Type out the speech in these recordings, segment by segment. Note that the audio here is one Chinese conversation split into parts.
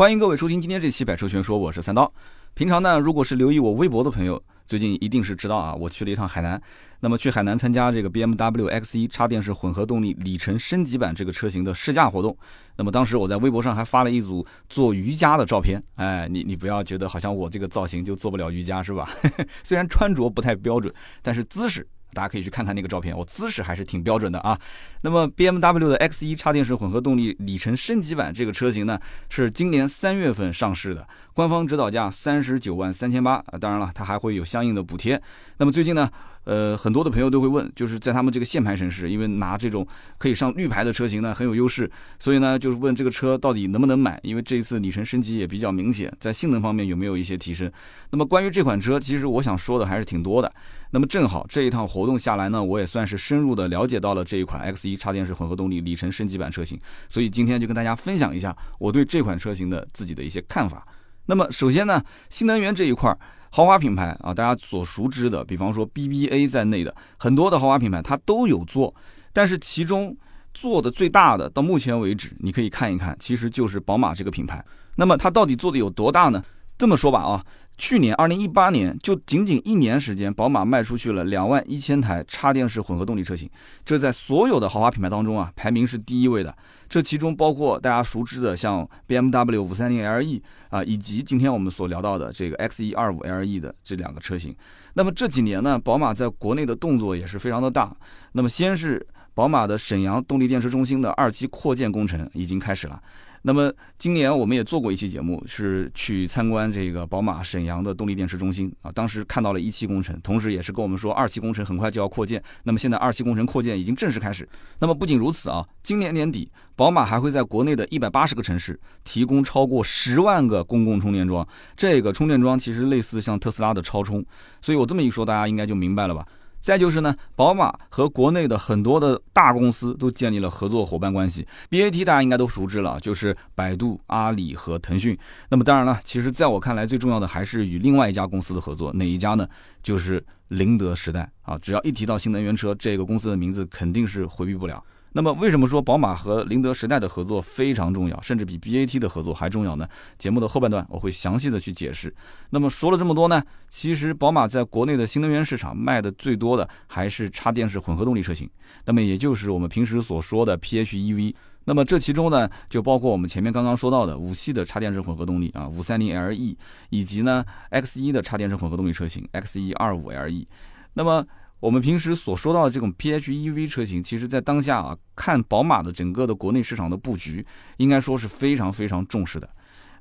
欢迎各位收听今天这期《百车全说》，我是三刀。平常呢，如果是留意我微博的朋友，最近一定是知道啊，我去了一趟海南。那么去海南参加这个 BMW X1 插电式混合动力里程升级版这个车型的试驾活动。那么当时我在微博上还发了一组做瑜伽的照片。哎，你你不要觉得好像我这个造型就做不了瑜伽是吧？虽然穿着不太标准，但是姿势。大家可以去看看那个照片，我姿势还是挺标准的啊。那么 BMW 的 X 一插电式混合动力里程升级版这个车型呢，是今年三月份上市的，官方指导价三十九万三千八啊。当然了，它还会有相应的补贴。那么最近呢？呃，很多的朋友都会问，就是在他们这个限牌城市，因为拿这种可以上绿牌的车型呢很有优势，所以呢就是问这个车到底能不能买？因为这一次里程升级也比较明显，在性能方面有没有一些提升？那么关于这款车，其实我想说的还是挺多的。那么正好这一趟活动下来呢，我也算是深入的了解到了这一款 X1 插电式混合动力里程升级版车型，所以今天就跟大家分享一下我对这款车型的自己的一些看法。那么首先呢，新能源这一块儿。豪华品牌啊，大家所熟知的，比方说 BBA 在内的很多的豪华品牌，它都有做，但是其中做的最大的，到目前为止，你可以看一看，其实就是宝马这个品牌。那么它到底做的有多大呢？这么说吧啊。去年二零一八年就仅仅一年时间，宝马卖出去了两万一千台插电式混合动力车型，这在所有的豪华品牌当中啊，排名是第一位的。这其中包括大家熟知的像 BMW 五三零 LE 啊，以及今天我们所聊到的这个 X 一二五 LE 的这两个车型。那么这几年呢，宝马在国内的动作也是非常的大。那么先是宝马的沈阳动力电池中心的二期扩建工程已经开始了。那么今年我们也做过一期节目，是去参观这个宝马沈阳的动力电池中心啊。当时看到了一期工程，同时也是跟我们说二期工程很快就要扩建。那么现在二期工程扩建已经正式开始。那么不仅如此啊，今年年底宝马还会在国内的一百八十个城市提供超过十万个公共充电桩。这个充电桩其实类似像特斯拉的超充，所以我这么一说，大家应该就明白了吧。再就是呢，宝马和国内的很多的大公司都建立了合作伙伴关系。BAT 大家应该都熟知了，就是百度、阿里和腾讯。那么当然了，其实在我看来，最重要的还是与另外一家公司的合作，哪一家呢？就是宁德时代啊。只要一提到新能源车，这个公司的名字肯定是回避不了。那么为什么说宝马和宁德时代的合作非常重要，甚至比 BAT 的合作还重要呢？节目的后半段我会详细的去解释。那么说了这么多呢，其实宝马在国内的新能源市场卖的最多的还是插电式混合动力车型，那么也就是我们平时所说的 PHEV。那么这其中呢，就包括我们前面刚刚说到的五系的插电式混合动力啊，五三零 LE，以及呢 X 一的插电式混合动力车型 X 一二五 LE。那么我们平时所说到的这种 PHEV 车型，其实在当下啊，看宝马的整个的国内市场的布局，应该说是非常非常重视的。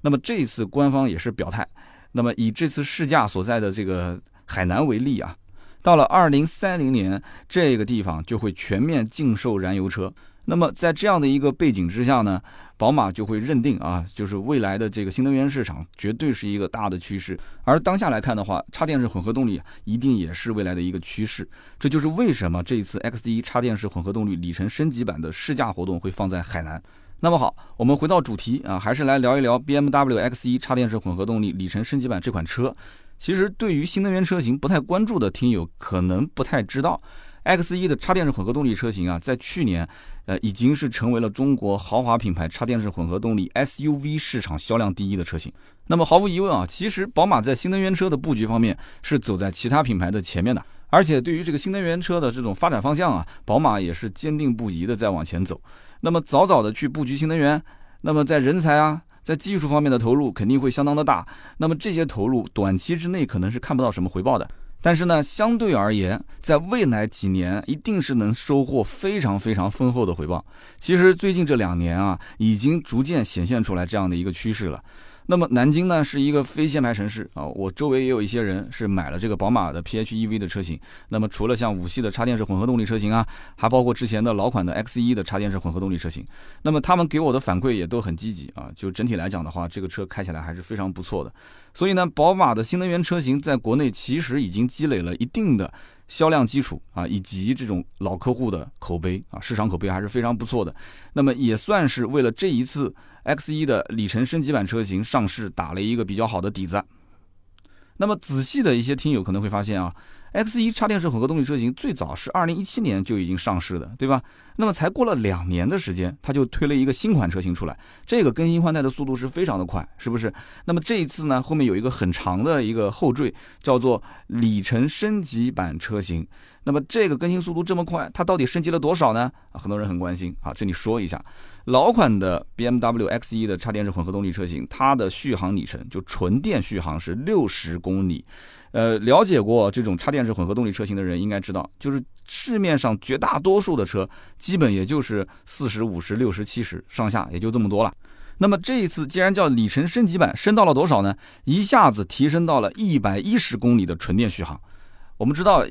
那么这次官方也是表态，那么以这次试驾所在的这个海南为例啊，到了二零三零年，这个地方就会全面禁售燃油车。那么在这样的一个背景之下呢，宝马就会认定啊，就是未来的这个新能源市场绝对是一个大的趋势。而当下来看的话，插电式混合动力一定也是未来的一个趋势。这就是为什么这一次 X1 插电式混合动力里程升级版的试驾活动会放在海南。那么好，我们回到主题啊，还是来聊一聊 BMW X1 插电式混合动力里程升级版这款车。其实对于新能源车型不太关注的听友，可能不太知道。X 一的插电式混合动力车型啊，在去年，呃，已经是成为了中国豪华品牌插电式混合动力 SUV 市场销量第一的车型。那么毫无疑问啊，其实宝马在新能源车的布局方面是走在其他品牌的前面的。而且对于这个新能源车的这种发展方向啊，宝马也是坚定不移的在往前走。那么早早的去布局新能源，那么在人才啊，在技术方面的投入肯定会相当的大。那么这些投入短期之内可能是看不到什么回报的。但是呢，相对而言，在未来几年一定是能收获非常非常丰厚的回报。其实最近这两年啊，已经逐渐显现出来这样的一个趋势了。那么南京呢是一个非限牌城市啊，我周围也有一些人是买了这个宝马的 PHEV 的车型。那么除了像五系的插电式混合动力车型啊，还包括之前的老款的 X1 的插电式混合动力车型。那么他们给我的反馈也都很积极啊，就整体来讲的话，这个车开起来还是非常不错的。所以呢，宝马的新能源车型在国内其实已经积累了一定的销量基础啊，以及这种老客户的口碑啊，市场口碑还是非常不错的。那么也算是为了这一次。X 一的里程升级版车型上市，打了一个比较好的底子。那么仔细的一些听友可能会发现啊 X1 插电式混合动力车型最早是二零一七年就已经上市的，对吧？那么才过了两年的时间，它就推了一个新款车型出来，这个更新换代的速度是非常的快，是不是？那么这一次呢，后面有一个很长的一个后缀，叫做里程升级版车型。那么这个更新速度这么快，它到底升级了多少呢？啊，很多人很关心。啊，这里说一下，老款的 BMW X1 的插电式混合动力车型，它的续航里程就纯电续航是六十公里。呃，了解过这种插电式混合动力车型的人应该知道，就是市面上绝大多数的车，基本也就是四十五十、六十、七十上下，也就这么多了。那么这一次既然叫里程升级版，升到了多少呢？一下子提升到了一百一十公里的纯电续航。我们知道。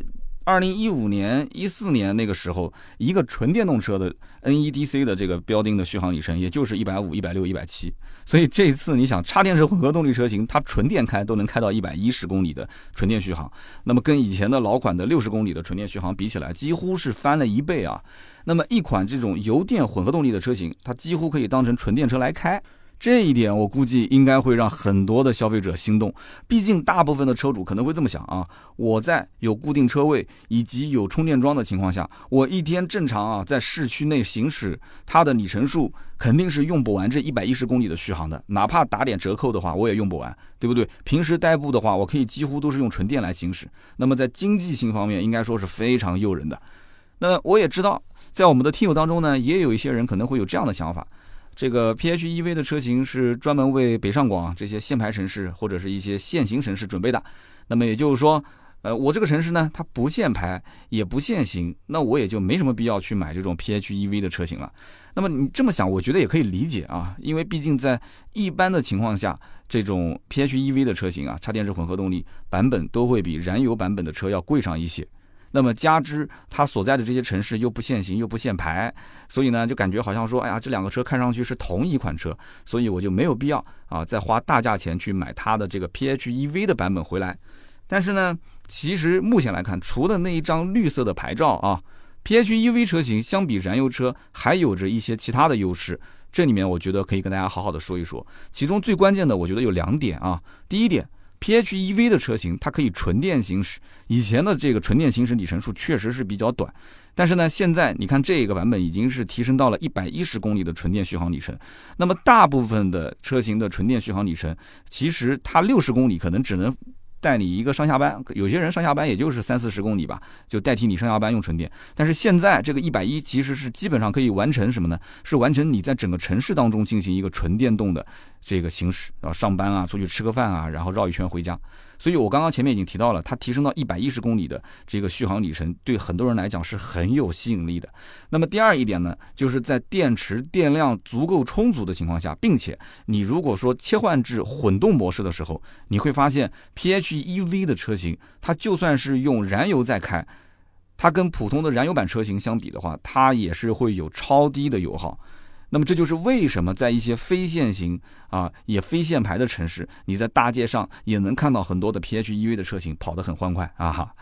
二零一五年、一四年那个时候，一个纯电动车的 NEDC 的这个标定的续航里程，也就是一百五、一百六、一百七。所以这一次你想插电式混合动力车型，它纯电开都能开到一百一十公里的纯电续航，那么跟以前的老款的六十公里的纯电续航比起来，几乎是翻了一倍啊。那么一款这种油电混合动力的车型，它几乎可以当成纯电车来开。这一点我估计应该会让很多的消费者心动，毕竟大部分的车主可能会这么想啊，我在有固定车位以及有充电桩的情况下，我一天正常啊在市区内行驶，它的里程数肯定是用不完这一百一十公里的续航的，哪怕打点折扣的话，我也用不完，对不对？平时代步的话，我可以几乎都是用纯电来行驶，那么在经济性方面应该说是非常诱人的。那我也知道，在我们的听友当中呢，也有一些人可能会有这样的想法。这个 PHEV 的车型是专门为北上广这些限牌城市或者是一些限行城市准备的。那么也就是说，呃，我这个城市呢，它不限牌也不限行，那我也就没什么必要去买这种 PHEV 的车型了。那么你这么想，我觉得也可以理解啊，因为毕竟在一般的情况下，这种 PHEV 的车型啊，插电式混合动力版本都会比燃油版本的车要贵上一些。那么加之它所在的这些城市又不限行又不限牌，所以呢就感觉好像说，哎呀，这两个车看上去是同一款车，所以我就没有必要啊再花大价钱去买它的这个 PHEV 的版本回来。但是呢，其实目前来看，除了那一张绿色的牌照啊，PHEV 车型相比燃油车还有着一些其他的优势。这里面我觉得可以跟大家好好的说一说，其中最关键的我觉得有两点啊，第一点。PHEV 的车型，它可以纯电行驶。以前的这个纯电行驶里程数确实是比较短，但是呢，现在你看这个版本已经是提升到了一百一十公里的纯电续航里程。那么大部分的车型的纯电续航里程，其实它六十公里可能只能。带你一个上下班，有些人上下班也就是三四十公里吧，就代替你上下班用纯电。但是现在这个一百一其实是基本上可以完成什么呢？是完成你在整个城市当中进行一个纯电动的这个行驶，然后上班啊，出去吃个饭啊，然后绕一圈回家。所以我刚刚前面已经提到了，它提升到一百一十公里的这个续航里程，对很多人来讲是很有吸引力的。那么第二一点呢，就是在电池电量足够充足的情况下，并且你如果说切换至混动模式的时候，你会发现 PHEV 的车型，它就算是用燃油在开，它跟普通的燃油版车型相比的话，它也是会有超低的油耗。那么这就是为什么在一些非限行啊也非限牌的城市，你在大街上也能看到很多的 PHEV 的车型跑得很欢快啊哈。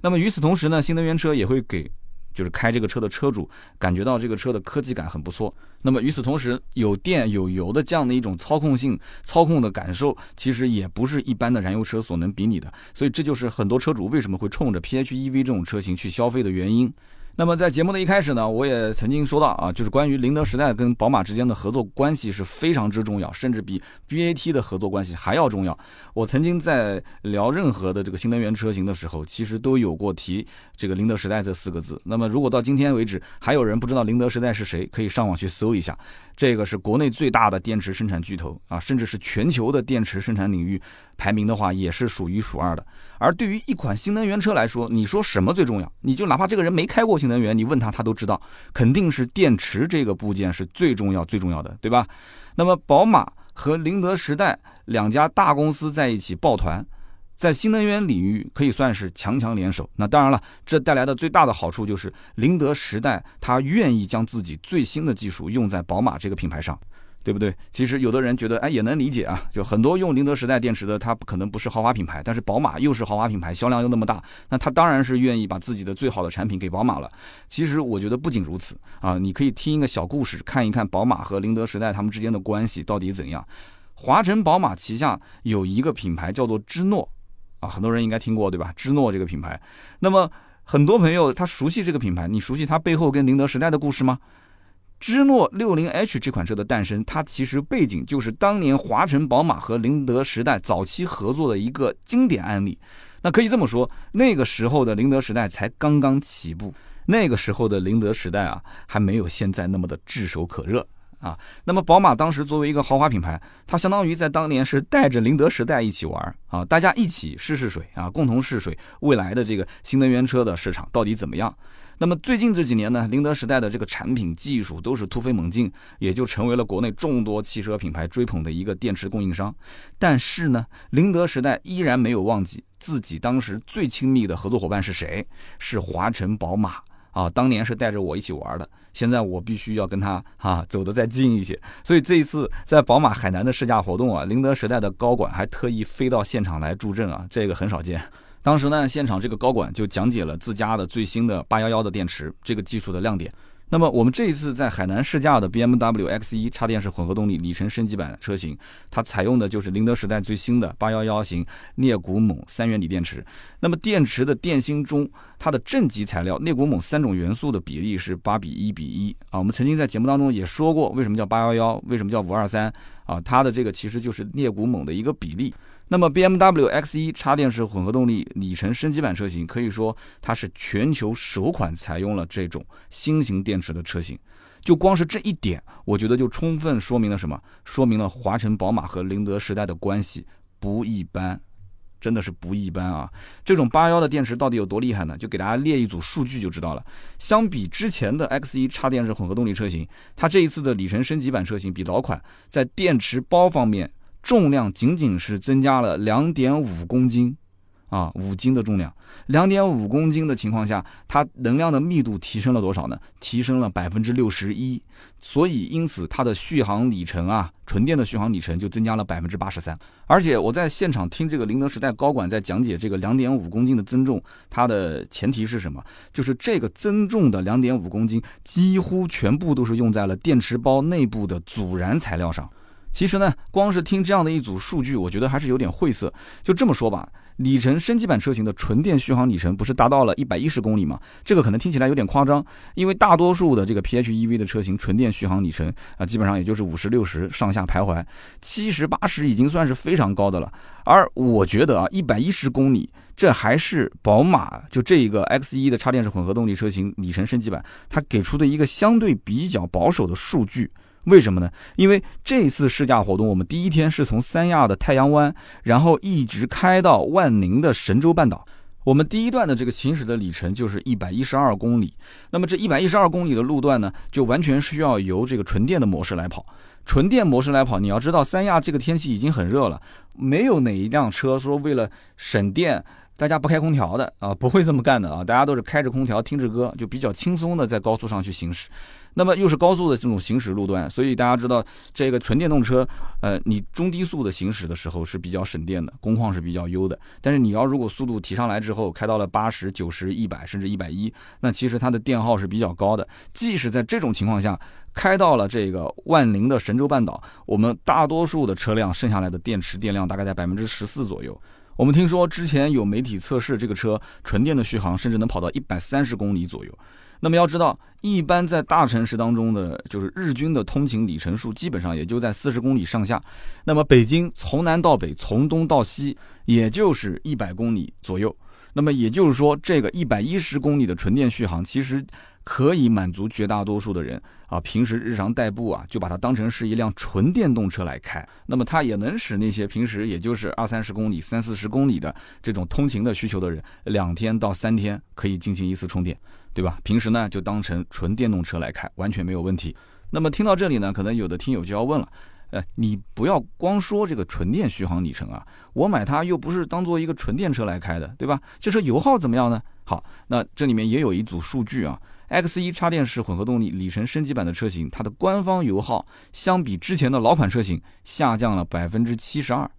那么与此同时呢，新能源车也会给就是开这个车的车主感觉到这个车的科技感很不错。那么与此同时，有电有油的这样的一种操控性、操控的感受，其实也不是一般的燃油车所能比拟的。所以这就是很多车主为什么会冲着 PHEV 这种车型去消费的原因。那么在节目的一开始呢，我也曾经说到啊，就是关于宁德时代跟宝马之间的合作关系是非常之重要，甚至比 BAT 的合作关系还要重要。我曾经在聊任何的这个新能源车型的时候，其实都有过提这个宁德时代这四个字。那么如果到今天为止还有人不知道宁德时代是谁，可以上网去搜一下。这个是国内最大的电池生产巨头啊，甚至是全球的电池生产领域排名的话，也是数一数二的。而对于一款新能源车来说，你说什么最重要？你就哪怕这个人没开过新能源，你问他，他都知道，肯定是电池这个部件是最重要、最重要的，对吧？那么，宝马和宁德时代两家大公司在一起抱团，在新能源领域可以算是强强联手。那当然了，这带来的最大的好处就是宁德时代他愿意将自己最新的技术用在宝马这个品牌上。对不对？其实有的人觉得，哎，也能理解啊。就很多用宁德时代电池的，它可能不是豪华品牌，但是宝马又是豪华品牌，销量又那么大，那他当然是愿意把自己的最好的产品给宝马了。其实我觉得不仅如此啊，你可以听一个小故事，看一看宝马和宁德时代他们之间的关系到底怎样。华晨宝马旗下有一个品牌叫做芝诺。啊，很多人应该听过对吧？芝诺这个品牌，那么很多朋友他熟悉这个品牌，你熟悉它背后跟宁德时代的故事吗？芝诺六零 H 这款车的诞生，它其实背景就是当年华晨宝马和宁德时代早期合作的一个经典案例。那可以这么说，那个时候的宁德时代才刚刚起步，那个时候的宁德时代啊，还没有现在那么的炙手可热啊。那么宝马当时作为一个豪华品牌，它相当于在当年是带着宁德时代一起玩啊，大家一起试试水啊，共同试水未来的这个新能源车的市场到底怎么样。那么最近这几年呢，宁德时代的这个产品技术都是突飞猛进，也就成为了国内众多汽车品牌追捧的一个电池供应商。但是呢，宁德时代依然没有忘记自己当时最亲密的合作伙伴是谁，是华晨宝马啊，当年是带着我一起玩的，现在我必须要跟他啊走得再近一些。所以这一次在宝马海南的试驾活动啊，宁德时代的高管还特意飞到现场来助阵啊，这个很少见。当时呢，现场这个高管就讲解了自家的最新的八幺幺的电池这个技术的亮点。那么我们这一次在海南试驾的 BMW X1 插电式混合动力里程升级版车型，它采用的就是宁德时代最新的八幺幺型镍钴锰三元锂电池。那么电池的电芯中，它的正极材料镍钴锰三种元素的比例是八比一比一啊。我们曾经在节目当中也说过，为什么叫八幺幺，为什么叫五二三啊？它的这个其实就是镍钴锰的一个比例。那么，BMW X1 插电式混合动力里程升级版车型，可以说它是全球首款采用了这种新型电池的车型。就光是这一点，我觉得就充分说明了什么？说明了华晨宝马和宁德时代的关系不一般，真的是不一般啊！这种八幺的电池到底有多厉害呢？就给大家列一组数据就知道了。相比之前的 X 一插电式混合动力车型，它这一次的里程升级版车型比老款在电池包方面。重量仅仅是增加了两点五公斤，啊，五斤的重量，两点五公斤的情况下，它能量的密度提升了多少呢？提升了百分之六十一，所以因此它的续航里程啊，纯电的续航里程就增加了百分之八十三。而且我在现场听这个宁德时代高管在讲解这个两点五公斤的增重，它的前提是什么？就是这个增重的两点五公斤几乎全部都是用在了电池包内部的阻燃材料上。其实呢，光是听这样的一组数据，我觉得还是有点晦涩。就这么说吧，里程升级版车型的纯电续航里程不是达到了一百一十公里吗？这个可能听起来有点夸张，因为大多数的这个 PHEV 的车型纯电续航里程啊，基本上也就是五十六十上下徘徊，七十八十已经算是非常高的了。而我觉得啊，一百一十公里，这还是宝马就这一个 X1 的插电式混合动力车型里程升级版，它给出的一个相对比较保守的数据。为什么呢？因为这次试驾活动，我们第一天是从三亚的太阳湾，然后一直开到万宁的神州半岛。我们第一段的这个行驶的里程就是一百一十二公里。那么这一百一十二公里的路段呢，就完全需要由这个纯电的模式来跑。纯电模式来跑，你要知道三亚这个天气已经很热了，没有哪一辆车说为了省电，大家不开空调的啊，不会这么干的啊，大家都是开着空调听着歌，就比较轻松的在高速上去行驶。那么又是高速的这种行驶路段，所以大家知道这个纯电动车，呃，你中低速的行驶的时候是比较省电的，工况是比较优的。但是你要如果速度提上来之后，开到了八十九十、一百甚至一百一，那其实它的电耗是比较高的。即使在这种情况下，开到了这个万宁的神州半岛，我们大多数的车辆剩下来的电池电量大概在百分之十四左右。我们听说之前有媒体测试这个车纯电的续航，甚至能跑到一百三十公里左右。那么要知道，一般在大城市当中的，就是日均的通勤里程数，基本上也就在四十公里上下。那么北京从南到北，从东到西，也就是一百公里左右。那么也就是说，这个一百一十公里的纯电续航，其实可以满足绝大多数的人啊，平时日常代步啊，就把它当成是一辆纯电动车来开。那么它也能使那些平时也就是二三十公里、三四十公里的这种通勤的需求的人，两天到三天可以进行一次充电。对吧？平时呢就当成纯电动车来开，完全没有问题。那么听到这里呢，可能有的听友就要问了，呃，你不要光说这个纯电续航里程啊，我买它又不是当做一个纯电车来开的，对吧？这车油耗怎么样呢？好，那这里面也有一组数据啊，X1 插电式混合动力里程升级版的车型，它的官方油耗相比之前的老款车型下降了百分之七十二，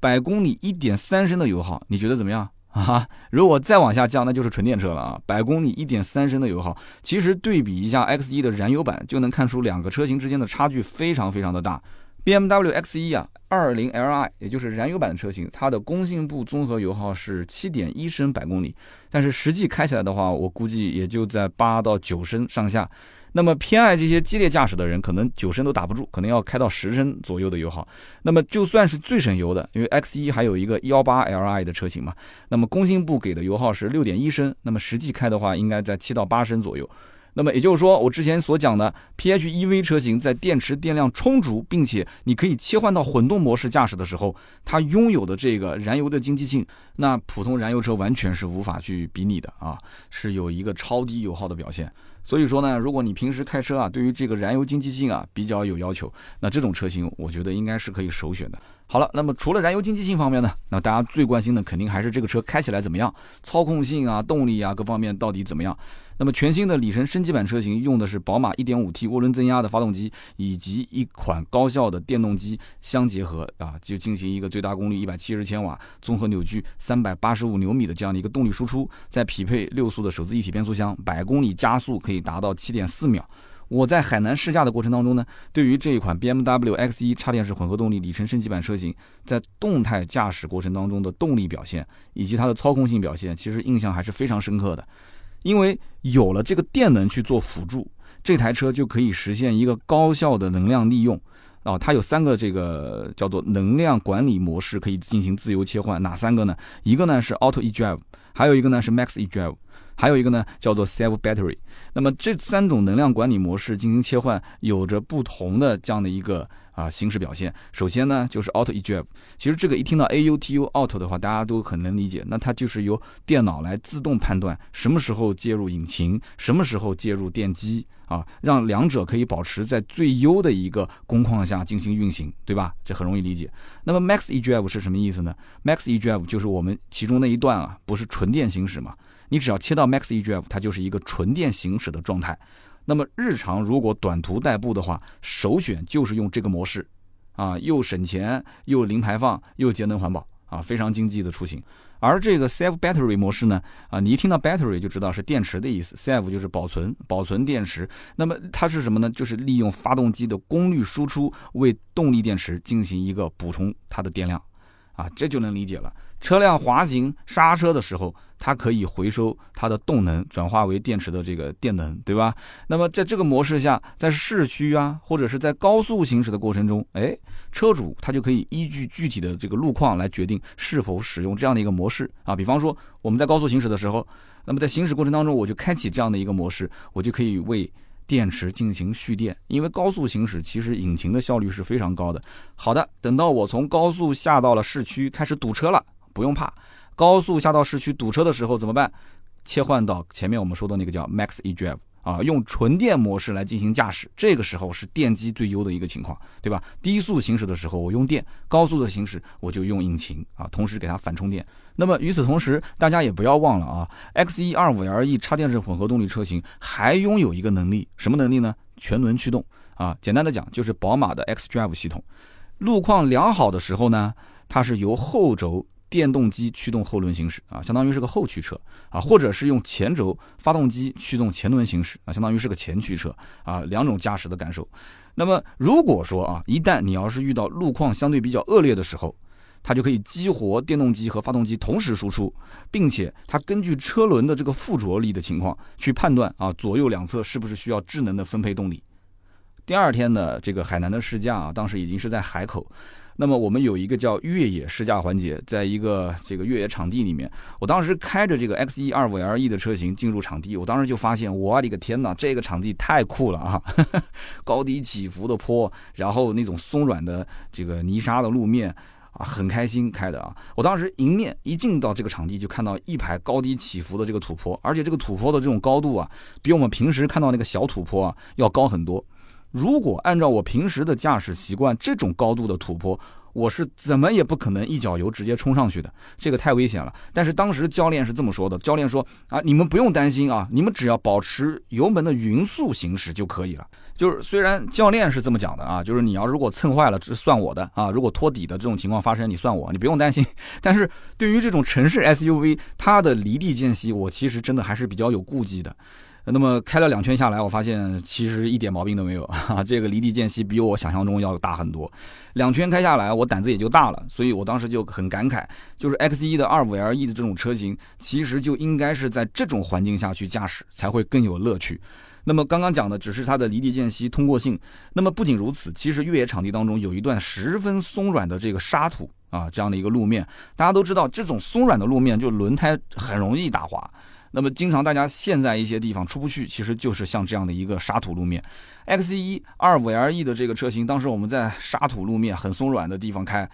百公里一点三升的油耗，你觉得怎么样？啊，如果再往下降，那就是纯电车了啊！百公里一点三升的油耗，其实对比一下 X1 的燃油版，就能看出两个车型之间的差距非常非常的大。BMW X1 啊，220Li，也就是燃油版的车型，它的工信部综合油耗是7.1升百公里，但是实际开起来的话，我估计也就在8到9升上下。那么偏爱这些激烈驾驶的人，可能九升都打不住，可能要开到十升左右的油耗。那么就算是最省油的，因为 X1 还有一个1 8 Li 的车型嘛，那么工信部给的油耗是六点一升，那么实际开的话应该在七到八升左右。那么也就是说，我之前所讲的 PHEV 车型在电池电量充足，并且你可以切换到混动模式驾驶的时候，它拥有的这个燃油的经济性，那普通燃油车完全是无法去比拟的啊，是有一个超低油耗的表现。所以说呢，如果你平时开车啊，对于这个燃油经济性啊比较有要求，那这种车型我觉得应该是可以首选的。好了，那么除了燃油经济性方面呢，那大家最关心的肯定还是这个车开起来怎么样，操控性啊、动力啊各方面到底怎么样。那么全新的里程升级版车型用的是宝马 1.5T 涡轮增压的发动机，以及一款高效的电动机相结合啊，就进行一个最大功率170千瓦、综合扭矩385牛米的这样的一个动力输出，再匹配六速的手自一体变速箱，百公里加速可以达到7.4秒。我在海南试驾的过程当中呢，对于这一款 BMW X1 插电式混合动力里程升级版车型，在动态驾驶过程当中的动力表现以及它的操控性表现，其实印象还是非常深刻的。因为有了这个电能去做辅助，这台车就可以实现一个高效的能量利用啊！它有三个这个叫做能量管理模式可以进行自由切换，哪三个呢？一个呢是 Auto eDrive，还有一个呢是 Max eDrive，还有一个呢叫做 Self Battery。那么这三种能量管理模式进行切换，有着不同的这样的一个。啊，行驶表现，首先呢就是 Auto eDrive，其实这个一听到 AUTO Auto 的话，大家都很能理解，那它就是由电脑来自动判断什么时候介入引擎，什么时候介入电机，啊，让两者可以保持在最优的一个工况下进行运行，对吧？这很容易理解。那么 Max eDrive 是什么意思呢？Max eDrive 就是我们其中那一段啊，不是纯电行驶嘛？你只要切到 Max eDrive，它就是一个纯电行驶的状态。那么日常如果短途代步的话，首选就是用这个模式，啊，又省钱又零排放又节能环保啊，非常经济的出行。而这个 Save Battery 模式呢，啊，你一听到 Battery 就知道是电池的意思，Save 就是保存，保存电池。那么它是什么呢？就是利用发动机的功率输出为动力电池进行一个补充它的电量，啊，这就能理解了。车辆滑行刹车的时候，它可以回收它的动能，转化为电池的这个电能，对吧？那么在这个模式下，在市区啊，或者是在高速行驶的过程中，哎，车主他就可以依据具体的这个路况来决定是否使用这样的一个模式啊。比方说我们在高速行驶的时候，那么在行驶过程当中，我就开启这样的一个模式，我就可以为电池进行蓄电，因为高速行驶其实引擎的效率是非常高的。好的，等到我从高速下到了市区，开始堵车了。不用怕，高速下到市区堵车的时候怎么办？切换到前面我们说的那个叫 Max eDrive 啊，用纯电模式来进行驾驶。这个时候是电机最优的一个情况，对吧？低速行驶的时候我用电，高速的行驶我就用引擎啊，同时给它反充电。那么与此同时，大家也不要忘了啊，X1 25L-E 插电式混合动力车型还拥有一个能力，什么能力呢？全轮驱动啊，简单的讲就是宝马的 xDrive 系统。路况良好的时候呢，它是由后轴。电动机驱动后轮行驶啊，相当于是个后驱车啊，或者是用前轴发动机驱动前轮行驶啊，相当于是个前驱车啊，两种驾驶的感受。那么如果说啊，一旦你要是遇到路况相对比较恶劣的时候，它就可以激活电动机和发动机同时输出，并且它根据车轮的这个附着力的情况去判断啊，左右两侧是不是需要智能的分配动力。第二天的这个海南的试驾啊，当时已经是在海口。那么我们有一个叫越野试驾环节，在一个这个越野场地里面，我当时开着这个 X 一二五 L E 的车型进入场地，我当时就发现，我的个天哪，这个场地太酷了啊！高低起伏的坡，然后那种松软的这个泥沙的路面啊，很开心开的啊！我当时迎面一进到这个场地，就看到一排高低起伏的这个土坡，而且这个土坡的这种高度啊，比我们平时看到那个小土坡啊要高很多。如果按照我平时的驾驶习惯，这种高度的土坡，我是怎么也不可能一脚油直接冲上去的，这个太危险了。但是当时教练是这么说的，教练说啊，你们不用担心啊，你们只要保持油门的匀速行驶就可以了。就是虽然教练是这么讲的啊，就是你要如果蹭坏了，这算我的啊。如果托底的这种情况发生，你算我，你不用担心。但是对于这种城市 SUV，它的离地间隙，我其实真的还是比较有顾忌的。那么开了两圈下来，我发现其实一点毛病都没有 啊，这个离地间隙比我想象中要大很多。两圈开下来，我胆子也就大了，所以我当时就很感慨，就是 X 一的二五 LE 的这种车型，其实就应该是在这种环境下去驾驶才会更有乐趣。那么刚刚讲的只是它的离地间隙通过性，那么不仅如此，其实越野场地当中有一段十分松软的这个沙土啊，这样的一个路面，大家都知道，这种松软的路面就轮胎很容易打滑。那么经常大家陷在一些地方出不去，其实就是像这样的一个沙土路面。X 一二五 LE 的这个车型，当时我们在沙土路面很松软的地方开，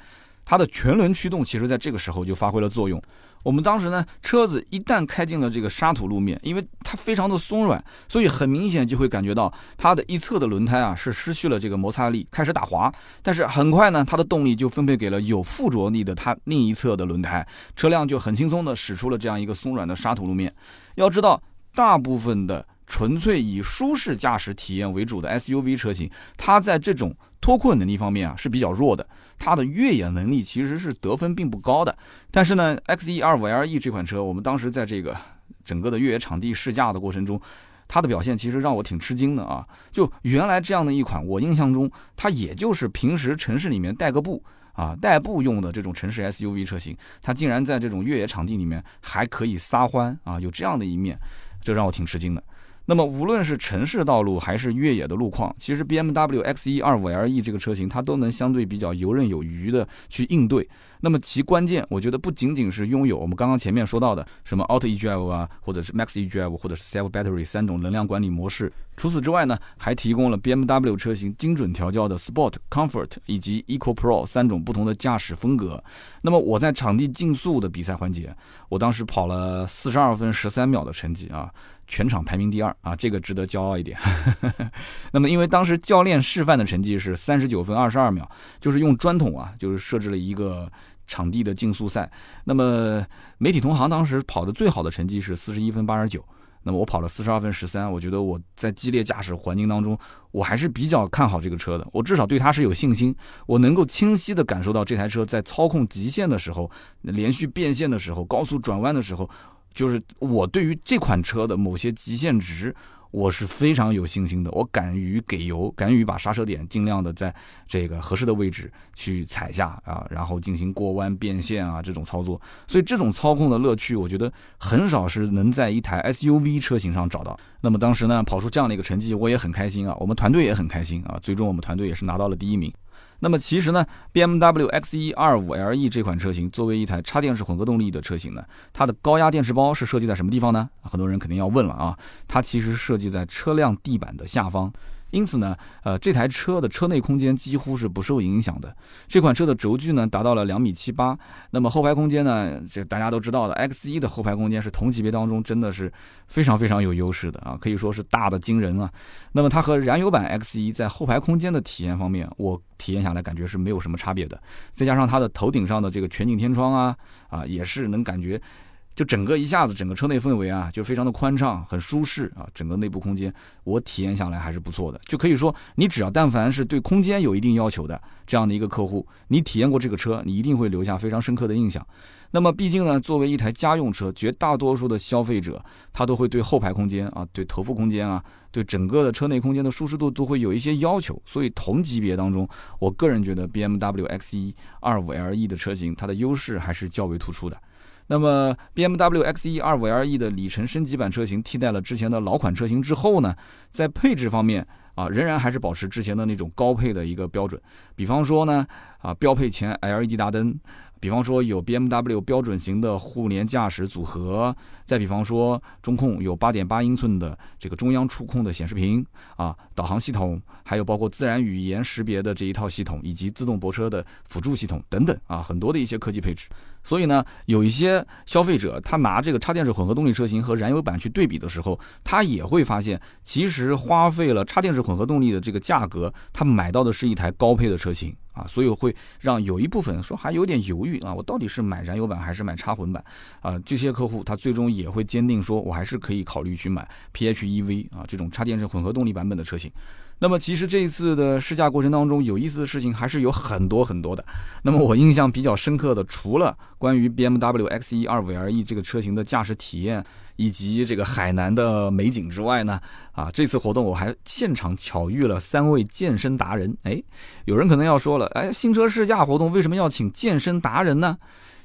它的全轮驱动其实在这个时候就发挥了作用。我们当时呢，车子一旦开进了这个沙土路面，因为它非常的松软，所以很明显就会感觉到它的一侧的轮胎啊是失去了这个摩擦力，开始打滑。但是很快呢，它的动力就分配给了有附着力的它另一侧的轮胎，车辆就很轻松的驶出了这样一个松软的沙土路面。要知道，大部分的纯粹以舒适驾驶体验为主的 SUV 车型，它在这种脱困能力方面啊是比较弱的。它的越野能力其实是得分并不高的，但是呢，X E 25LE 这款车，我们当时在这个整个的越野场地试驾的过程中，它的表现其实让我挺吃惊的啊！就原来这样的一款，我印象中它也就是平时城市里面代个步啊，代步用的这种城市 SUV 车型，它竟然在这种越野场地里面还可以撒欢啊，有这样的一面，这让我挺吃惊的。那么无论是城市道路还是越野的路况，其实 BMW X1 25LE 这个车型它都能相对比较游刃有余的去应对。那么其关键，我觉得不仅仅是拥有我们刚刚前面说到的什么 Auto eDrive 啊，或者是 Max eDrive，或者是 Self Battery 三种能量管理模式。除此之外呢，还提供了 BMW 车型精准调教的 Sport、Comfort 以及 Eco Pro 三种不同的驾驶风格。那么我在场地竞速的比赛环节，我当时跑了四十二分十三秒的成绩啊。全场排名第二啊，这个值得骄傲一点。那么，因为当时教练示范的成绩是三十九分二十二秒，就是用砖桶啊，就是设置了一个场地的竞速赛。那么，媒体同行当时跑的最好的成绩是四十一分八十九。那么我跑了四十二分十三，我觉得我在激烈驾驶环境当中，我还是比较看好这个车的。我至少对它是有信心，我能够清晰的感受到这台车在操控极限的时候、连续变线的时候、高速转弯的时候。就是我对于这款车的某些极限值，我是非常有信心的。我敢于给油，敢于把刹车点尽量的在这个合适的位置去踩下啊，然后进行过弯变线啊这种操作。所以这种操控的乐趣，我觉得很少是能在一台 SUV 车型上找到。那么当时呢，跑出这样的一个成绩，我也很开心啊，我们团队也很开心啊。最终我们团队也是拿到了第一名。那么其实呢，BMW X1 25LE 这款车型作为一台插电式混合动力的车型呢，它的高压电池包是设计在什么地方呢？很多人肯定要问了啊，它其实设计在车辆地板的下方。因此呢，呃，这台车的车内空间几乎是不受影响的。这款车的轴距呢达到了两米七八，那么后排空间呢，这大家都知道的，X 一的后排空间是同级别当中真的是非常非常有优势的啊，可以说是大的惊人啊。那么它和燃油版 X 一在后排空间的体验方面，我体验下来感觉是没有什么差别的。再加上它的头顶上的这个全景天窗啊，啊，也是能感觉。就整个一下子，整个车内氛围啊，就非常的宽敞，很舒适啊。整个内部空间，我体验下来还是不错的。就可以说，你只要但凡是对空间有一定要求的这样的一个客户，你体验过这个车，你一定会留下非常深刻的印象。那么，毕竟呢，作为一台家用车，绝大多数的消费者他都会对后排空间啊，对头部空间啊，对整个的车内空间的舒适度都会有一些要求。所以，同级别当中，我个人觉得 BMW X1 25LE 的车型，它的优势还是较为突出的。那么，B M W X E 25LE 的里程升级版车型替代了之前的老款车型之后呢，在配置方面啊，仍然还是保持之前的那种高配的一个标准。比方说呢，啊，标配前 LED 大灯；比方说有 BMW 标准型的互联驾驶组合；再比方说中控有8.8英寸的这个中央触控的显示屏啊，导航系统，还有包括自然语言识别的这一套系统，以及自动泊车的辅助系统等等啊，很多的一些科技配置。所以呢，有一些消费者他拿这个插电式混合动力车型和燃油版去对比的时候，他也会发现，其实花费了插电式混合动力的这个价格，他买到的是一台高配的车型啊，所以会让有一部分说还有点犹豫啊，我到底是买燃油版还是买插混版啊？这些客户他最终也会坚定说，我还是可以考虑去买 PHEV 啊这种插电式混合动力版本的车型。那么其实这一次的试驾过程当中，有意思的事情还是有很多很多的。那么我印象比较深刻的，除了关于 BMW X1 25LE 这个车型的驾驶体验。以及这个海南的美景之外呢，啊，这次活动我还现场巧遇了三位健身达人。哎，有人可能要说了，哎，新车试驾活动为什么要请健身达人呢？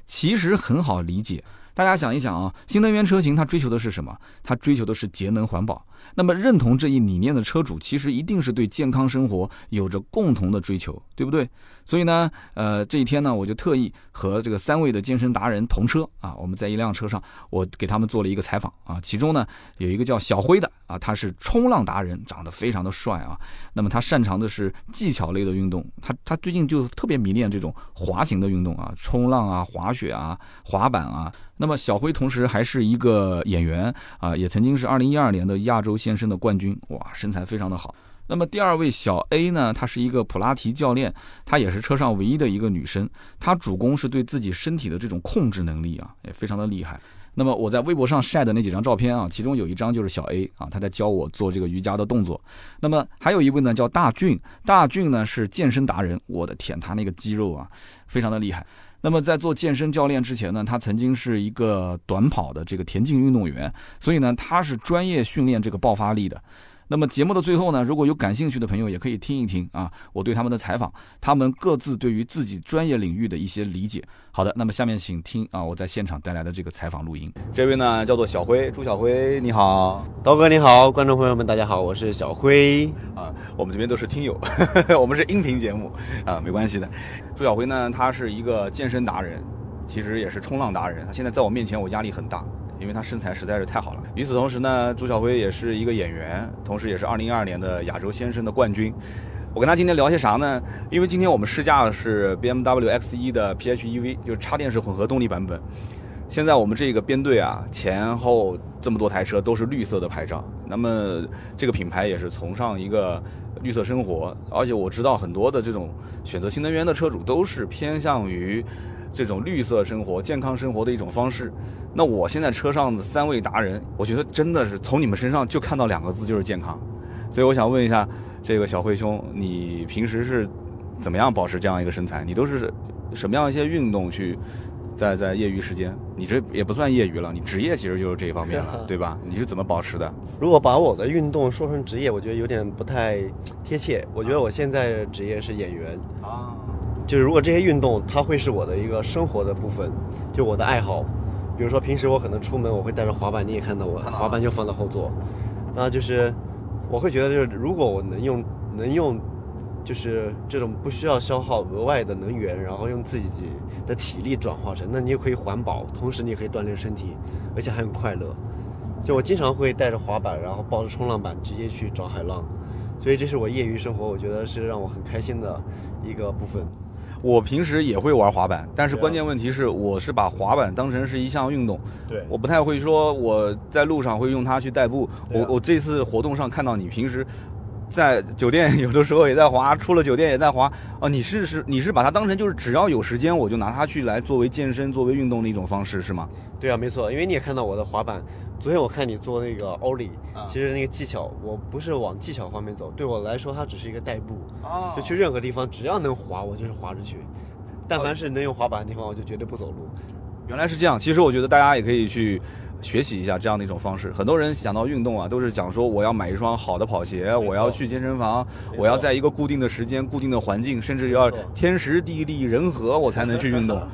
其实很好理解。大家想一想啊，新能源车型它追求的是什么？它追求的是节能环保。那么认同这一理念的车主，其实一定是对健康生活有着共同的追求，对不对？所以呢，呃，这一天呢，我就特意和这个三位的健身达人同车啊，我们在一辆车上，我给他们做了一个采访啊。其中呢，有一个叫小辉的啊，他是冲浪达人，长得非常的帅啊。那么他擅长的是技巧类的运动，他他最近就特别迷恋这种滑行的运动啊，冲浪啊，滑雪啊，滑板啊。那么小辉同时还是一个演员啊，也曾经是二零一二年的亚洲先生的冠军，哇，身材非常的好。那么第二位小 A 呢，她是一个普拉提教练，她也是车上唯一的一个女生，她主攻是对自己身体的这种控制能力啊，也非常的厉害。那么我在微博上晒的那几张照片啊，其中有一张就是小 A 啊，他在教我做这个瑜伽的动作。那么还有一位呢叫大俊，大俊呢是健身达人，我的天，他那个肌肉啊，非常的厉害。那么在做健身教练之前呢，他曾经是一个短跑的这个田径运动员，所以呢，他是专业训练这个爆发力的。那么节目的最后呢，如果有感兴趣的朋友，也可以听一听啊，我对他们的采访，他们各自对于自己专业领域的一些理解。好的，那么下面请听啊，我在现场带来的这个采访录音。这位呢叫做小辉，朱小辉，你好，刀哥你好，观众朋友们大家好，我是小辉啊，我们这边都是听友，我们是音频节目啊，没关系的。朱小辉呢，他是一个健身达人，其实也是冲浪达人，他现在在我面前，我压力很大。因为他身材实在是太好了。与此同时呢，朱小辉也是一个演员，同时也是2012年的亚洲先生的冠军。我跟他今天聊些啥呢？因为今天我们试驾的是 BMW X1 的 PHEV，就是插电式混合动力版本。现在我们这个编队啊，前后这么多台车都是绿色的牌照。那么这个品牌也是崇尚一个绿色生活，而且我知道很多的这种选择新能源的车主都是偏向于。这种绿色生活、健康生活的一种方式。那我现在车上的三位达人，我觉得真的是从你们身上就看到两个字，就是健康。所以我想问一下，这个小辉兄，你平时是怎么样保持这样一个身材？你都是什么样一些运动去在在业余时间？你这也不算业余了，你职业其实就是这一方面了，对吧？你是怎么保持的？如果把我的运动说成职业，我觉得有点不太贴切。我觉得我现在职业是演员啊。就是如果这些运动，它会是我的一个生活的部分，就我的爱好。比如说平时我可能出门我会带着滑板，你也看到我滑板就放在后座。那就是我会觉得，就是如果我能用能用，就是这种不需要消耗额外的能源，然后用自己的体力转化成，那你也可以环保，同时你也可以锻炼身体，而且还很快乐。就我经常会带着滑板，然后抱着冲浪板直接去找海浪，所以这是我业余生活，我觉得是让我很开心的一个部分。我平时也会玩滑板，但是关键问题是，我是把滑板当成是一项运动。对，我不太会说我在路上会用它去代步。我我这次活动上看到你平时在酒店 有的时候也在滑，出了酒店也在滑。哦，你是是你是把它当成就是只要有时间我就拿它去来作为健身、作为运动的一种方式是吗？对啊，没错，因为你也看到我的滑板。昨天我看你做那个奥利，其实那个技巧，我不是往技巧方面走，对我来说它只是一个代步，就去任何地方只要能滑，我就是滑着去。但凡是能用滑板的地方，我就绝对不走路。原来是这样，其实我觉得大家也可以去学习一下这样的一种方式。很多人想到运动啊，都是讲说我要买一双好的跑鞋，我要去健身房，我要在一个固定的时间、固定的环境，甚至要天时地利人和，我才能去运动。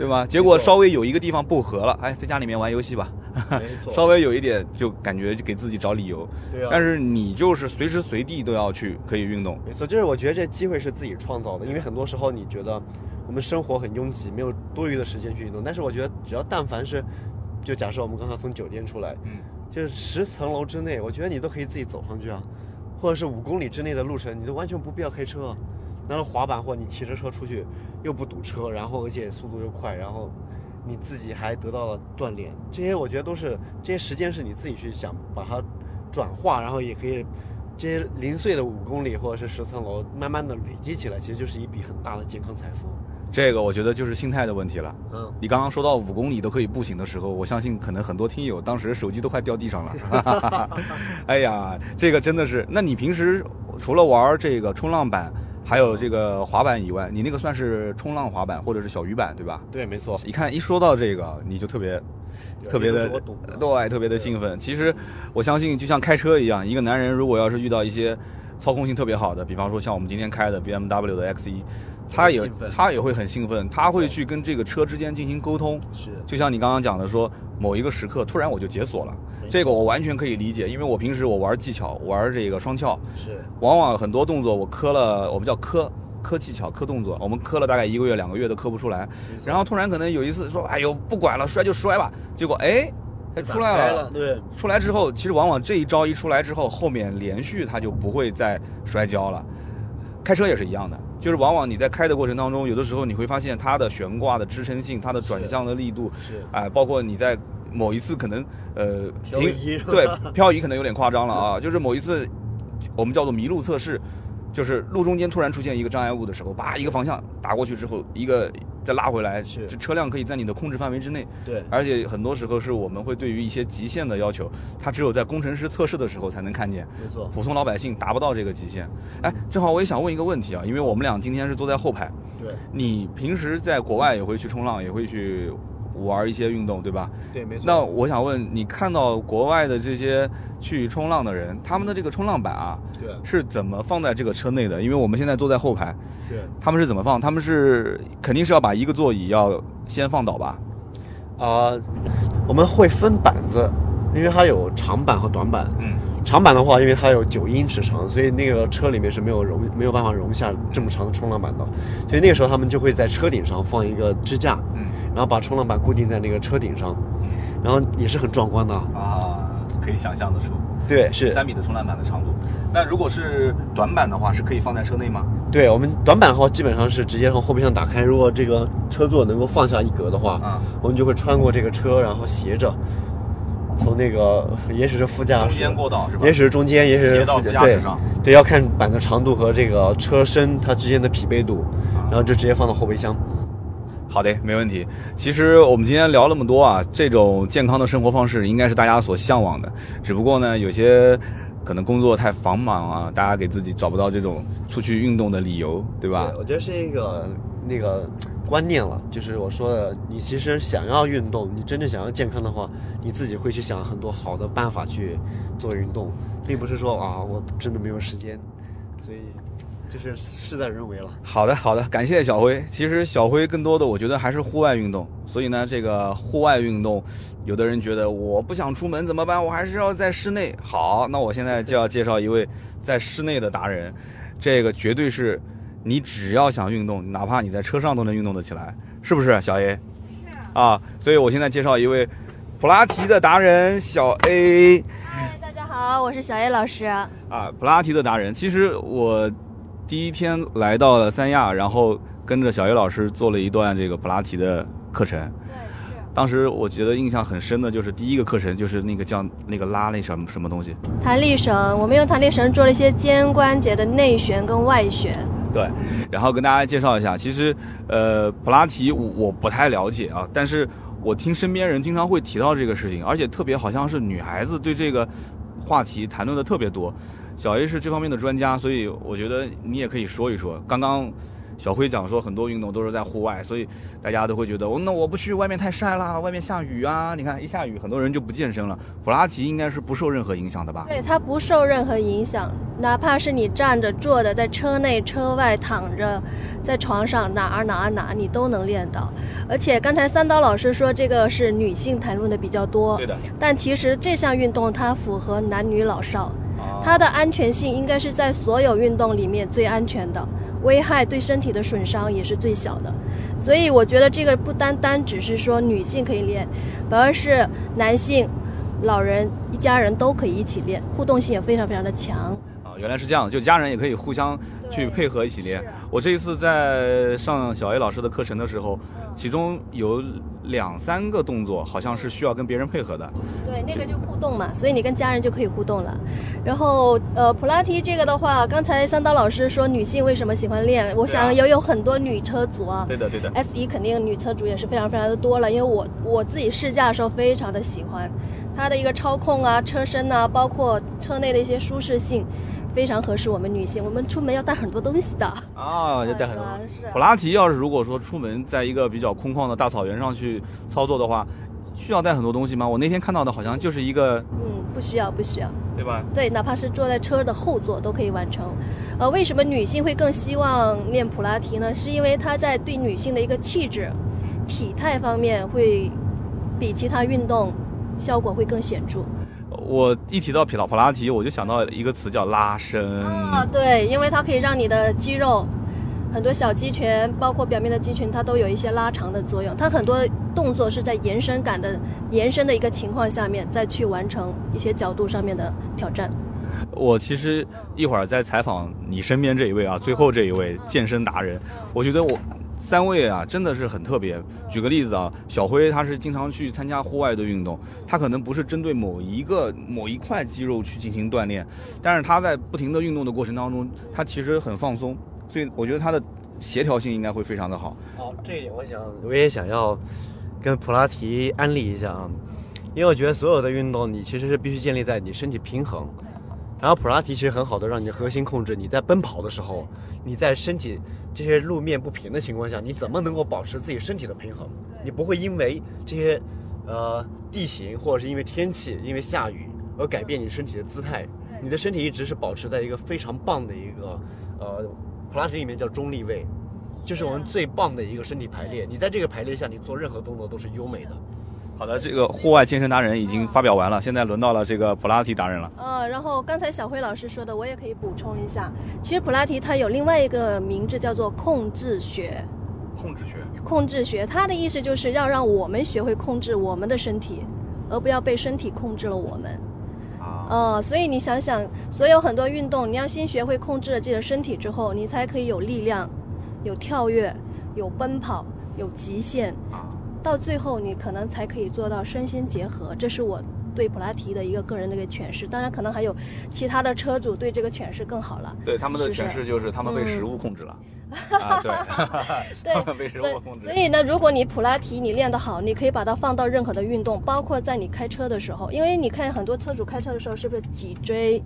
对吧？结果稍微有一个地方不合了，哎，在家里面玩游戏吧。稍微有一点就感觉就给自己找理由。对啊。但是你就是随时随地都要去可以运动。没错，就是我觉得这机会是自己创造的，因为很多时候你觉得我们生活很拥挤，没有多余的时间去运动。但是我觉得只要但凡是，就假设我们刚刚从酒店出来，嗯，就是十层楼之内，我觉得你都可以自己走上去啊，或者是五公里之内的路程，你都完全不必要开车。拿着滑板或你骑着车出去，又不堵车，然后而且速度又快，然后你自己还得到了锻炼，这些我觉得都是这些时间是你自己去想把它转化，然后也可以这些零碎的五公里或者是十层楼，慢慢的累积起来，其实就是一笔很大的健康财富。这个我觉得就是心态的问题了。嗯，你刚刚说到五公里都可以步行的时候，我相信可能很多听友当时手机都快掉地上了。哎呀，这个真的是，那你平时除了玩这个冲浪板？还有这个滑板以外，你那个算是冲浪滑板或者是小鱼板，对吧？对，没错。一看一说到这个，你就特别特别的对，特别的兴奋。其实我相信，就像开车一样，一个男人如果要是遇到一些操控性特别好的，比方说像我们今天开的 BMW 的 X 一。他也他也会很兴奋，他会去跟这个车之间进行沟通。是，就像你刚刚讲的，说某一个时刻突然我就解锁了，这个我完全可以理解，因为我平时我玩技巧，玩这个双翘，是，往往很多动作我磕了，我们叫磕磕技巧、磕动作，我们磕了大概一个月、两个月都磕不出来，然后突然可能有一次说，哎呦不管了，摔就摔吧，结果哎，它出来了，对，出来之后，其实往往这一招一出来之后，后面连续它就不会再摔跤了，开车也是一样的。就是往往你在开的过程当中，有的时候你会发现它的悬挂的支撑性，它的转向的力度，是哎，包括你在某一次可能呃漂移，对 漂移可能有点夸张了啊，就是某一次我们叫做麋鹿测试。就是路中间突然出现一个障碍物的时候，叭一个方向打过去之后，一个再拉回来，是这车辆可以在你的控制范围之内。对，而且很多时候是我们会对于一些极限的要求，它只有在工程师测试的时候才能看见。没错，普通老百姓达不到这个极限。哎，正好我也想问一个问题啊，因为我们俩今天是坐在后排。对。你平时在国外也会去冲浪，也会去玩一些运动，对吧？对，没错。那我想问你，看到国外的这些去冲浪的人，他们的这个冲浪板啊？对，是怎么放在这个车内的？因为我们现在坐在后排，对，他们是怎么放？他们是肯定是要把一个座椅要先放倒吧？啊，我们会分板子，因为它有长板和短板。嗯，长板的话，因为它有九英尺长，所以那个车里面是没有容没有办法容下这么长的冲浪板的，所以那个时候他们就会在车顶上放一个支架，嗯，然后把冲浪板固定在那个车顶上，然后也是很壮观的啊，可以想象得出。对，是三米的冲浪板的长度。那如果是短板的话，是可以放在车内吗？对我们短板的话，基本上是直接从后备箱打开。如果这个车座能够放下一格的话，嗯，我们就会穿过这个车，然后斜着从那个，也许是副驾驶中间过道是吧？也许是中间，也许是副驾驶上。对，要看板的长度和这个车身它之间的匹配度，然后就直接放到后备箱。好的，没问题。其实我们今天聊那么多啊，这种健康的生活方式应该是大家所向往的。只不过呢，有些可能工作太繁忙啊，大家给自己找不到这种出去运动的理由，对吧？我觉得是一个那个观念了，就是我说的，你其实想要运动，你真正想要健康的话，你自己会去想很多好的办法去做运动，并不是说啊，我真的没有时间，所以。就是事在人为了。好的，好的，感谢小辉。其实小辉更多的，我觉得还是户外运动。所以呢，这个户外运动，有的人觉得我不想出门怎么办？我还是要在室内。好，那我现在就要介绍一位在室内的达人。这个绝对是，你只要想运动，哪怕你在车上都能运动得起来，是不是，小 A？是。啊，所以我现在介绍一位普拉提的达人小 A。嗨，大家好，我是小 A 老师。啊，普拉提的达人，其实我。第一天来到了三亚，然后跟着小 A 老师做了一段这个普拉提的课程。对，当时我觉得印象很深的就是第一个课程，就是那个叫那个拉那什么什么东西。弹力绳，我们用弹力绳做了一些肩关节的内旋跟外旋。对，然后跟大家介绍一下，其实呃普拉提我我不太了解啊，但是我听身边人经常会提到这个事情，而且特别好像是女孩子对这个话题谈论的特别多。小 A 是这方面的专家，所以我觉得你也可以说一说。刚刚小辉讲说很多运动都是在户外，所以大家都会觉得，哦，那我不去，外面太晒啦，外面下雨啊。你看一下雨，很多人就不健身了。普拉提应该是不受任何影响的吧？对，它不受任何影响，哪怕是你站着、坐着，在车内、车外躺着，在床上哪儿哪儿哪儿你都能练到。而且刚才三刀老师说这个是女性谈论的比较多，对的。但其实这项运动它符合男女老少。它的安全性应该是在所有运动里面最安全的，危害对身体的损伤也是最小的，所以我觉得这个不单单只是说女性可以练，反而是男性、老人一家人都可以一起练，互动性也非常非常的强。啊，原来是这样，就家人也可以互相去配合一起练。我这一次在上小 A 老师的课程的时候。其中有两三个动作，好像是需要跟别人配合的。对，那个就互动嘛，所以你跟家人就可以互动了。然后，呃，普拉提这个的话，刚才香刀老师说女性为什么喜欢练，我想也有很多女车主啊。对的，对的。S 一肯定女车主也是非常非常的多了，因为我我自己试驾的时候非常的喜欢它的一个操控啊、车身啊，包括车内的一些舒适性。非常合适我们女性，我们出门要带很多东西的啊，要带很多。普拉提要是如果说出门在一个比较空旷的大草原上去操作的话，需要带很多东西吗？我那天看到的好像就是一个，嗯，不需要，不需要，对吧？对，哪怕是坐在车的后座都可以完成。呃，为什么女性会更希望练普拉提呢？是因为它在对女性的一个气质、体态方面会比其他运动效果会更显著。我一提到普拉普拉提，我就想到一个词叫拉伸啊，对，因为它可以让你的肌肉。很多小肌群，包括表面的肌群，它都有一些拉长的作用。它很多动作是在延伸感的延伸的一个情况下面，再去完成一些角度上面的挑战。我其实一会儿在采访你身边这一位啊，最后这一位健身达人，我觉得我三位啊真的是很特别。举个例子啊，小辉他是经常去参加户外的运动，他可能不是针对某一个某一块肌肉去进行锻炼，但是他在不停的运动的过程当中，他其实很放松。所以我觉得他的协调性应该会非常的好。好，这一点我想我也想要跟普拉提安利一下啊，因为我觉得所有的运动你其实是必须建立在你身体平衡，然后普拉提其实很好的让你的核心控制。你在奔跑的时候，你在身体这些路面不平的情况下，你怎么能够保持自己身体的平衡？你不会因为这些呃地形或者是因为天气、因为下雨而改变你身体的姿态。你的身体一直是保持在一个非常棒的一个呃。普拉提里面叫中立位，就是我们最棒的一个身体排列。你在这个排列下，你做任何动作都是优美的。好的，这个户外健身达人已经发表完了，现在轮到了这个普拉提达人了。呃，然后刚才小辉老师说的，我也可以补充一下。其实普拉提它有另外一个名字叫做控制学。控制学。控制学，它的意思就是要让我们学会控制我们的身体，而不要被身体控制了我们。啊呃，所以你想想，所有很多运动，你要先学会控制了自己的身体之后，你才可以有力量，有跳跃，有奔跑，有极限，到最后你可能才可以做到身心结合。这是我对普拉提的一个个人的一个诠释。当然，可能还有其他的车主对这个诠释更好了。对他们的诠释就是他们被食物控制了。啊，对 对，所以呢，如果你普拉提你练得好，你可以把它放到任何的运动，包括在你开车的时候，因为你看很多车主开车的时候，是不是脊椎、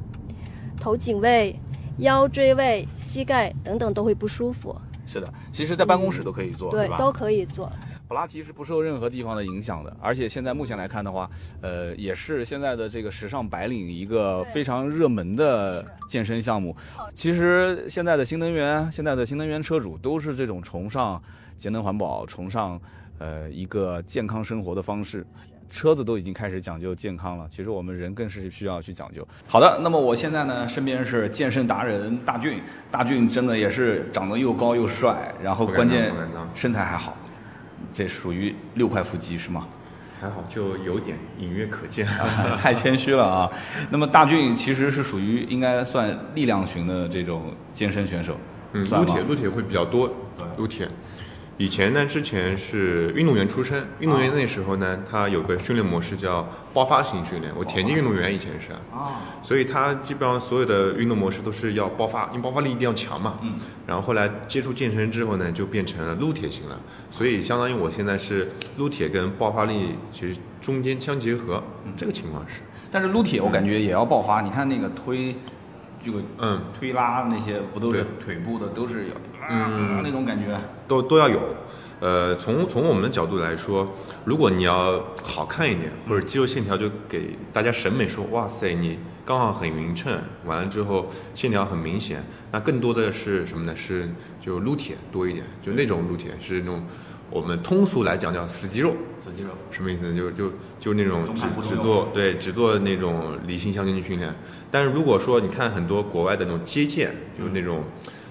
头颈位、腰椎位、膝盖等等都会不舒服？是的，其实，在办公室都可以做，对，都可以做。普拉提是不受任何地方的影响的，而且现在目前来看的话，呃，也是现在的这个时尚白领一个非常热门的健身项目。其实现在的新能源，现在的新能源车主都是这种崇尚节能环保、崇尚呃一个健康生活的方式。车子都已经开始讲究健康了，其实我们人更是需要去讲究。好的，那么我现在呢，身边是健身达人大俊，大俊真的也是长得又高又帅，然后关键身材还好。这属于六块腹肌是吗？还好，就有点隐约可见，太谦虚了啊。那么大俊其实是属于应该算力量型的这种健身选手，嗯，撸铁撸铁会比较多，撸铁。以前呢，之前是运动员出身，运动员那时候呢，他有个训练模式叫爆发型训练。我田径运动员以前是啊，所以他基本上所有的运动模式都是要爆发，因为爆发力一定要强嘛。嗯。然后后来接触健身之后呢，就变成了撸铁型了。所以相当于我现在是撸铁跟爆发力其实中间相结合，这个情况是。但是撸铁我感觉也要爆发，你看那个推，这个嗯推拉那些不都是腿部的都是有。嗯，那种感觉都都要有，呃，从从我们的角度来说，如果你要好看一点，或者肌肉线条就给大家审美说，哇塞，你刚好很匀称，完了之后线条很明显，那更多的是什么呢？是就撸铁多一点，就那种撸铁是那种我们通俗来讲叫死肌肉，死肌肉什么意思呢？就就就那种只只做对只做那种离心向心训练，但是如果说你看很多国外的那种接健，就是那种。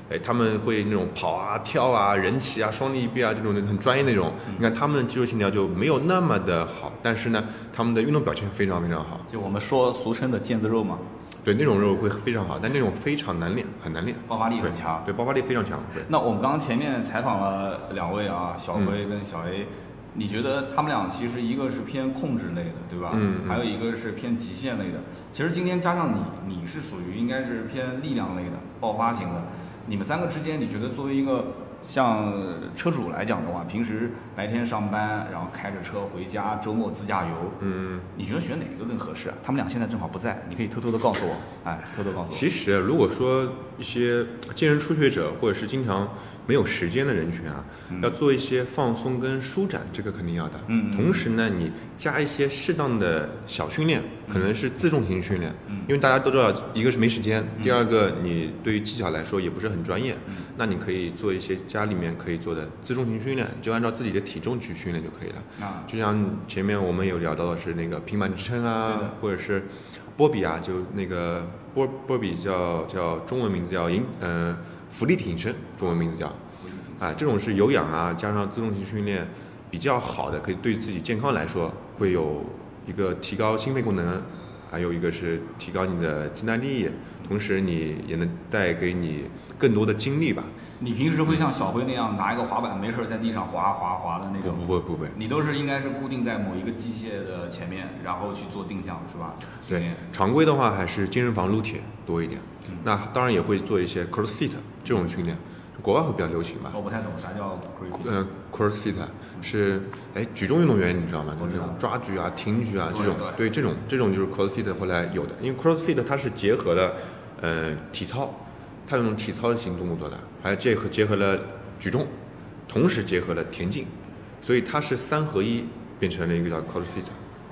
哎，他们会那种跑啊、跳啊、人骑啊、双立臂啊这种很专业那种。你看他们的肌肉线条就没有那么的好，但是呢，他们的运动表现非常非常好。就我们说俗称的腱子肉嘛。对，那种肉会非常好，但那种非常难练，很难练，爆发力很强。对，爆发力非常强。那我们刚刚前面采访了两位啊，小辉跟小 A，你觉得他们俩其实一个是偏控制类的，对吧？嗯。还有一个是偏极限类的。其实今天加上你，你是属于应该是偏力量类的，爆发型的。你们三个之间，你觉得作为一个像车主来讲的话，平时白天上班，然后开着车回家，周末自驾游，嗯，你觉得选哪个更合适啊？他们俩现在正好不在，你可以偷偷的告诉我，哎，偷偷告诉我。其实如果说一些健身初学者或者是经常没有时间的人群啊，要做一些放松跟舒展，这个肯定要的。嗯嗯同时呢，你加一些适当的小训练，可能是自重型训练，嗯因为大家都知道，一个是没时间，第二个你对于技巧来说也不是很专业，嗯那你可以做一些家里面可以做的自重型训练，就按照自己的体重去训练就可以了。啊就像前面我们有聊到的是那个平板支撑啊，或者是波比啊，就那个波波比叫叫中文名字叫引呃浮力挺身，中文名字叫啊，这种是有氧啊加上自重型训练比较好的，可以对自己健康来说会有一个提高心肺功能，还有一个是提高你的肌耐力，同时你也能带给你更多的精力吧。你平时会像小辉那样拿一个滑板，没事儿在地上滑滑滑的那不种？不会不会，你都是应该是固定在某一个机械的前面，然后去做定向，是吧？对，常规的话还是健身房撸铁多一点。嗯那当然也会做一些 CrossFit 这种训练，国外会比较流行吧。我不太懂啥叫 crazy。呃，CrossFit 是哎举重运动员你知道吗？就是这种抓举啊、挺举啊这种，对对这种这种就是 CrossFit 后来有的，因为 CrossFit 它是结合了呃体操，它有那种体操型动作的，还结合结合了举重，同时结合了田径，所以它是三合一变成了一个叫 CrossFit，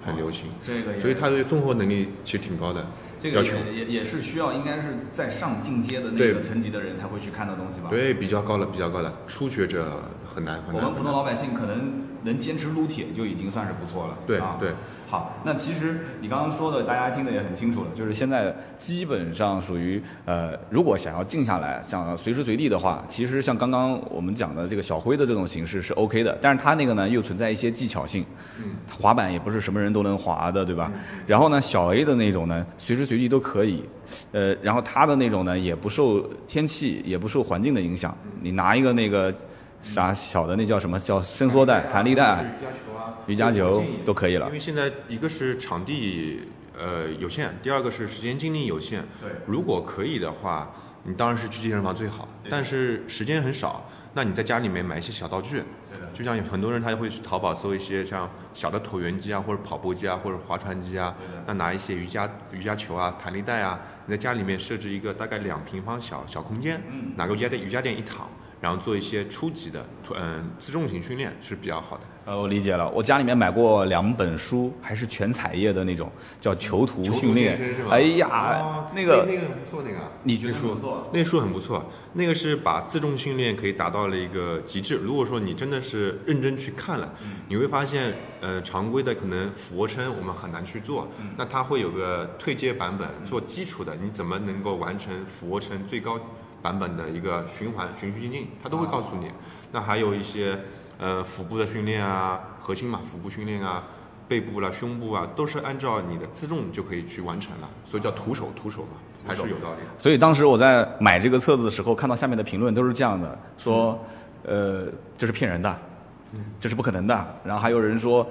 很流行。这个所以它对综合能力其实挺高的这个要求。也也也是需要，应该是在上进阶的那个层级的人才会去看的东西吧？。对，比较高了，比较高了，初学者很难很难。我们普通老百姓可能能坚持撸铁就已经算是不错了。对啊、对。好，那其实你刚刚说的，大家听得也很清楚了，就是现在基本上属于呃，如果想要静下来，想要随时随地的话，其实像刚刚我们讲的这个小灰的这种形式是 OK 的，但是它那个呢又存在一些技巧性，嗯，滑板也不是什么人都能滑的，对吧？然后呢，小 A 的那种呢，随时随地都可以，呃，然后他的那种呢也不受天气也不受环境的影响，你拿一个那个啥小的那叫什么叫伸缩带、弹力带。瑜伽球啊，瑜伽球都可以了因为现在一个是场地呃有限，第二个是时间精力有限。对如果可以的话，你当然是去健身房最好，但是时间很少，那你在家里面买一些小道具。对就像有很多人他会去淘宝搜一些像小的椭圆机啊，或者跑步机啊，或者划船机啊，那拿一些瑜伽瑜伽球啊、弹力带啊，你在家里面设置一个大概两平方小小空间，嗯拿个瑜伽垫瑜伽垫一躺，然后做一些初级的嗯自重型训练是比较好的。呃，我理解了。我家里面买过两本书，还是全彩页的那种，叫《囚徒训练哎呀，哦那个那个很不错，那个你觉得那书不错那书很不错，那个是把自重训练可以达到了一个极致。如果说你真的是认真去看了，你会发现，呃，常规的可能俯卧撑我们很难去做，那它会有个退阶版本做基础的，你怎么能够完成俯卧撑最高版本的一个循环循序渐进，它都会告诉你。那还有一些呃腹部的训练啊，核心嘛，腹部训练啊。背部啦、胸部啊，都是按照你的自重就可以去完成了，所以叫徒手，徒手嘛，还是有道理的。所以当时我在买这个册子的时候，看到下面的评论都是这样的，说，呃，这是骗人的，这是不可能的。然后还有人说，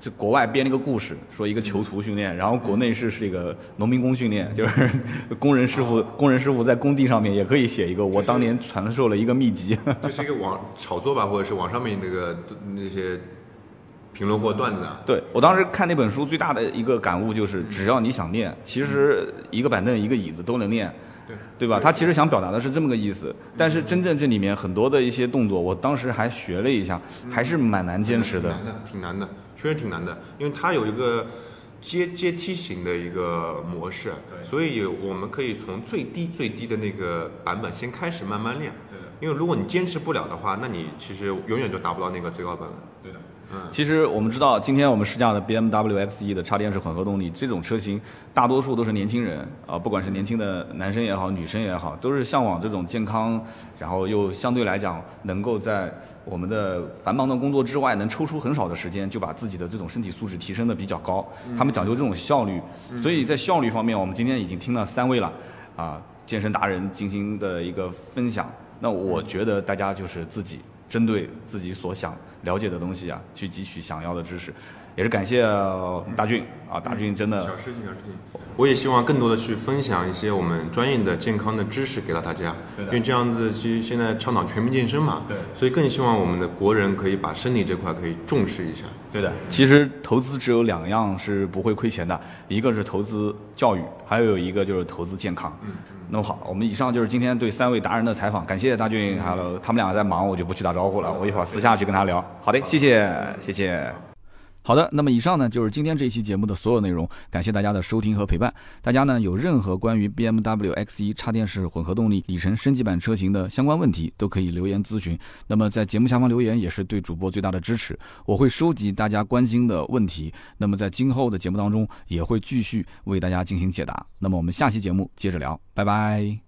这国外编了一个故事，说一个囚徒训练，然后国内是是一个农民工训练，就是工人师傅，工人师傅在工地上面也可以写一个，我当年传授了一个秘籍。这是一个网炒作吧，或者是网上面那个那些评论或段子啊。对我当时看那本书，最大的一个感悟就是，只要你想练，其实一个板凳、一个椅子都能练。对对吧？他其实想表达的是这么个意思，但是真正这里面很多的一些动作，我当时还学了一下，还是蛮难坚持的挺。难的，挺难的，确实挺难的，因为它有一个阶阶梯型的一个模式，所以我们可以从最低最低的那个版本先开始慢慢练。因为如果你坚持不了的话，那你其实永远就达不到那个最高版本。对的。嗯，其实我们知道，今天我们试驾的 BMW X1 的插电式混合动力这种车型，大多数都是年轻人啊、不管是年轻的男生也好，女生也好，都是向往这种健康，然后又相对来讲能够在我们的繁忙的工作之外，能抽出很少的时间，就把自己的这种身体素质提升的比较高。他们讲究这种效率，所以在效率方面，我们今天已经听了三位了，啊，健身达人进行的一个分享。那我觉得大家就是自己针对自己所想了解的东西啊，去汲取想要的知识。也是感谢大俊啊，大俊真的小事情小事情。我也希望更多的去分享一些我们专业的健康的知识给到大家，因为这样子其实现在倡导全民健身嘛，对，所以更希望我们的国人可以把身体这块可以重视一下。对的，其实投资只有两样是不会亏钱的，一个是投资教育，还有一个就是投资健康。嗯，那么好，我们以上就是今天对三位达人的采访，感谢大俊，还有他们两个在忙，我就不去打招呼了，我一会儿私下去跟他聊。好的，谢谢，谢谢。好的，那么以上呢就是今天这期节目的所有内容，感谢大家的收听和陪伴。大家呢有任何关于 BMW X1 插电式混合动力里程升级版车型的相关问题，都可以留言咨询。那么在节目下方留言也是对主播最大的支持，我会收集大家关心的问题，那么在今后的节目当中也会继续为大家进行解答。那么我们下期节目接着聊，拜拜。